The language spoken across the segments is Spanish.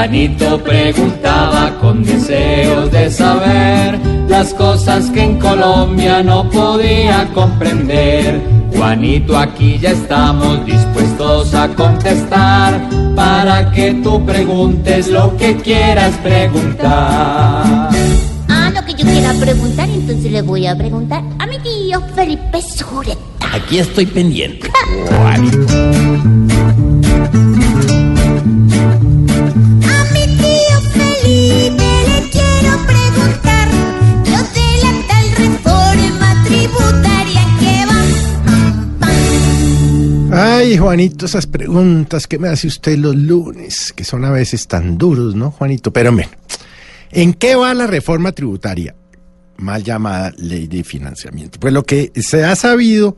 Juanito preguntaba con deseos de saber las cosas que en Colombia no podía comprender. Juanito, aquí ya estamos dispuestos a contestar para que tú preguntes lo que quieras preguntar. Ah, lo que yo quiera preguntar, entonces le voy a preguntar a mi tío Felipe Sureta. Aquí estoy pendiente. A Ay, Juanito, esas preguntas que me hace usted los lunes, que son a veces tan duros, ¿no, Juanito? Pero, men, ¿en qué va la reforma tributaria? Mal llamada ley de financiamiento. Pues lo que se ha sabido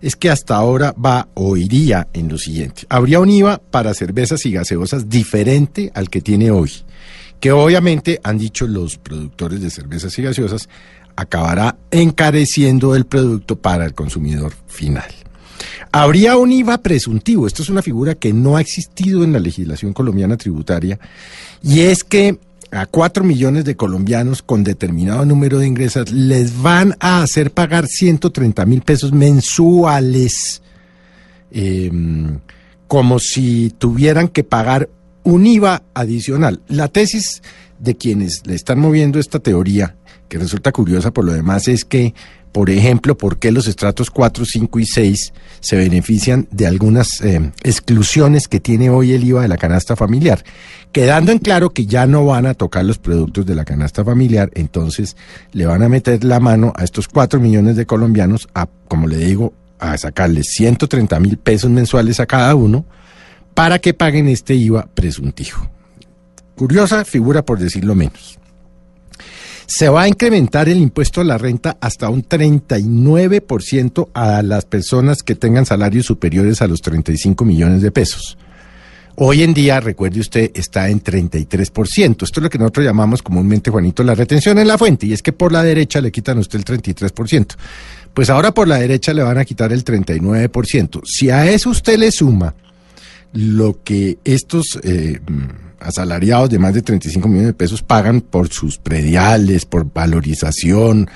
es que hasta ahora va o iría en lo siguiente. Habría un IVA para cervezas y gaseosas diferente al que tiene hoy, que obviamente han dicho los productores de cervezas y gaseosas, acabará encareciendo el producto para el consumidor final. Habría un IVA presuntivo. Esto es una figura que no ha existido en la legislación colombiana tributaria. Y es que a cuatro millones de colombianos con determinado número de ingresos les van a hacer pagar 130 mil pesos mensuales. eh, como si tuvieran que pagar un IVA adicional. La tesis de quienes le están moviendo esta teoría, que resulta curiosa por lo demás, es que, por ejemplo, por qué los estratos 4, 5 y 6 se benefician de algunas eh, exclusiones que tiene hoy el IVA de la canasta familiar, quedando en claro que ya no van a tocar los productos de la canasta familiar, entonces le van a meter la mano a estos 4 millones de colombianos a, como le digo, a sacarles 130 mil pesos mensuales a cada uno para que paguen este IVA presuntivo. Curiosa figura por decirlo menos. Se va a incrementar el impuesto a la renta hasta un 39% a las personas que tengan salarios superiores a los 35 millones de pesos. Hoy en día, recuerde usted, está en 33%. Esto es lo que nosotros llamamos comúnmente, Juanito, la retención en la fuente. Y es que por la derecha le quitan a usted el 33%. Pues ahora por la derecha le van a quitar el 39%. Si a eso usted le suma lo que estos eh, asalariados de más de 35 millones de pesos pagan por sus prediales, por valorización,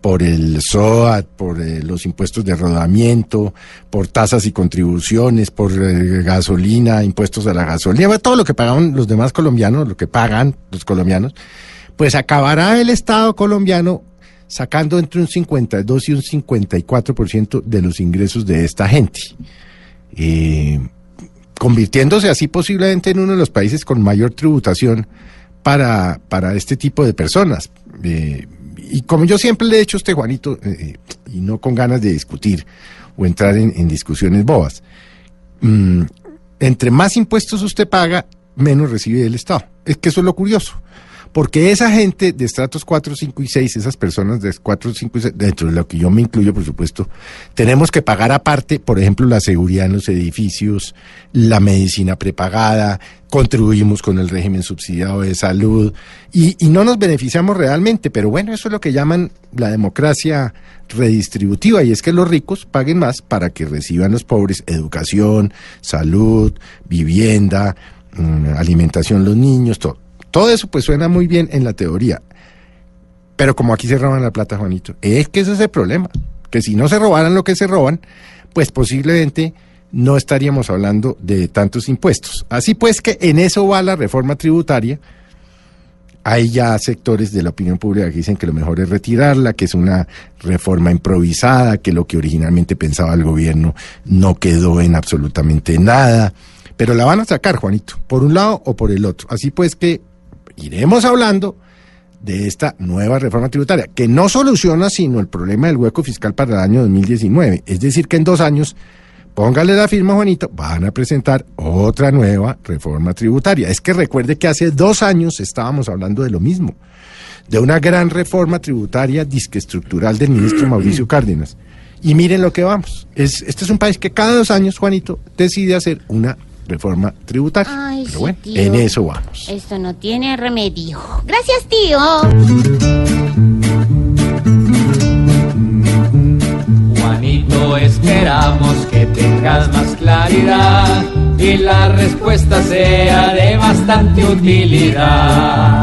por el SOAT, por eh, los impuestos de rodamiento, por tasas y contribuciones, por eh, gasolina, impuestos a la gasolina, todo lo que pagaban los demás colombianos, lo que pagan los colombianos, pues acabará el Estado colombiano sacando entre un 52 y un 54% de los ingresos de esta gente. Eh, convirtiéndose así posiblemente en uno de los países con mayor tributación para, para este tipo de personas. Eh, y como yo siempre le he dicho a usted, Juanito, eh, y no con ganas de discutir o entrar en, en discusiones bobas, mm, entre más impuestos usted paga, menos recibe del Estado. Es que eso es lo curioso. Porque esa gente de estratos 4, 5 y 6, esas personas de 4, 5 y 6, dentro de lo que yo me incluyo, por supuesto, tenemos que pagar aparte, por ejemplo, la seguridad en los edificios, la medicina prepagada, contribuimos con el régimen subsidiado de salud y, y no nos beneficiamos realmente. Pero bueno, eso es lo que llaman la democracia redistributiva y es que los ricos paguen más para que reciban los pobres educación, salud, vivienda, mm, alimentación los niños, todo. Todo eso pues suena muy bien en la teoría. Pero como aquí se roban la plata, Juanito, es que ese es el problema. Que si no se robaran lo que se roban, pues posiblemente no estaríamos hablando de tantos impuestos. Así pues que en eso va la reforma tributaria. Hay ya sectores de la opinión pública que dicen que lo mejor es retirarla, que es una reforma improvisada, que lo que originalmente pensaba el gobierno no quedó en absolutamente nada. Pero la van a sacar, Juanito, por un lado o por el otro. Así pues que iremos hablando de esta nueva reforma tributaria, que no soluciona sino el problema del hueco fiscal para el año 2019. Es decir, que en dos años póngale la firma, Juanito, van a presentar otra nueva reforma tributaria. Es que recuerde que hace dos años estábamos hablando de lo mismo, de una gran reforma tributaria disque estructural del ministro Mauricio Cárdenas. Y miren lo que vamos. Es, este es un país que cada dos años, Juanito, decide hacer una reforma tributaria. Ay, Pero sí, bueno, tío. en eso vamos. Esto no tiene remedio. Gracias, tío. Juanito, esperamos que tengas más claridad y la respuesta sea de bastante utilidad.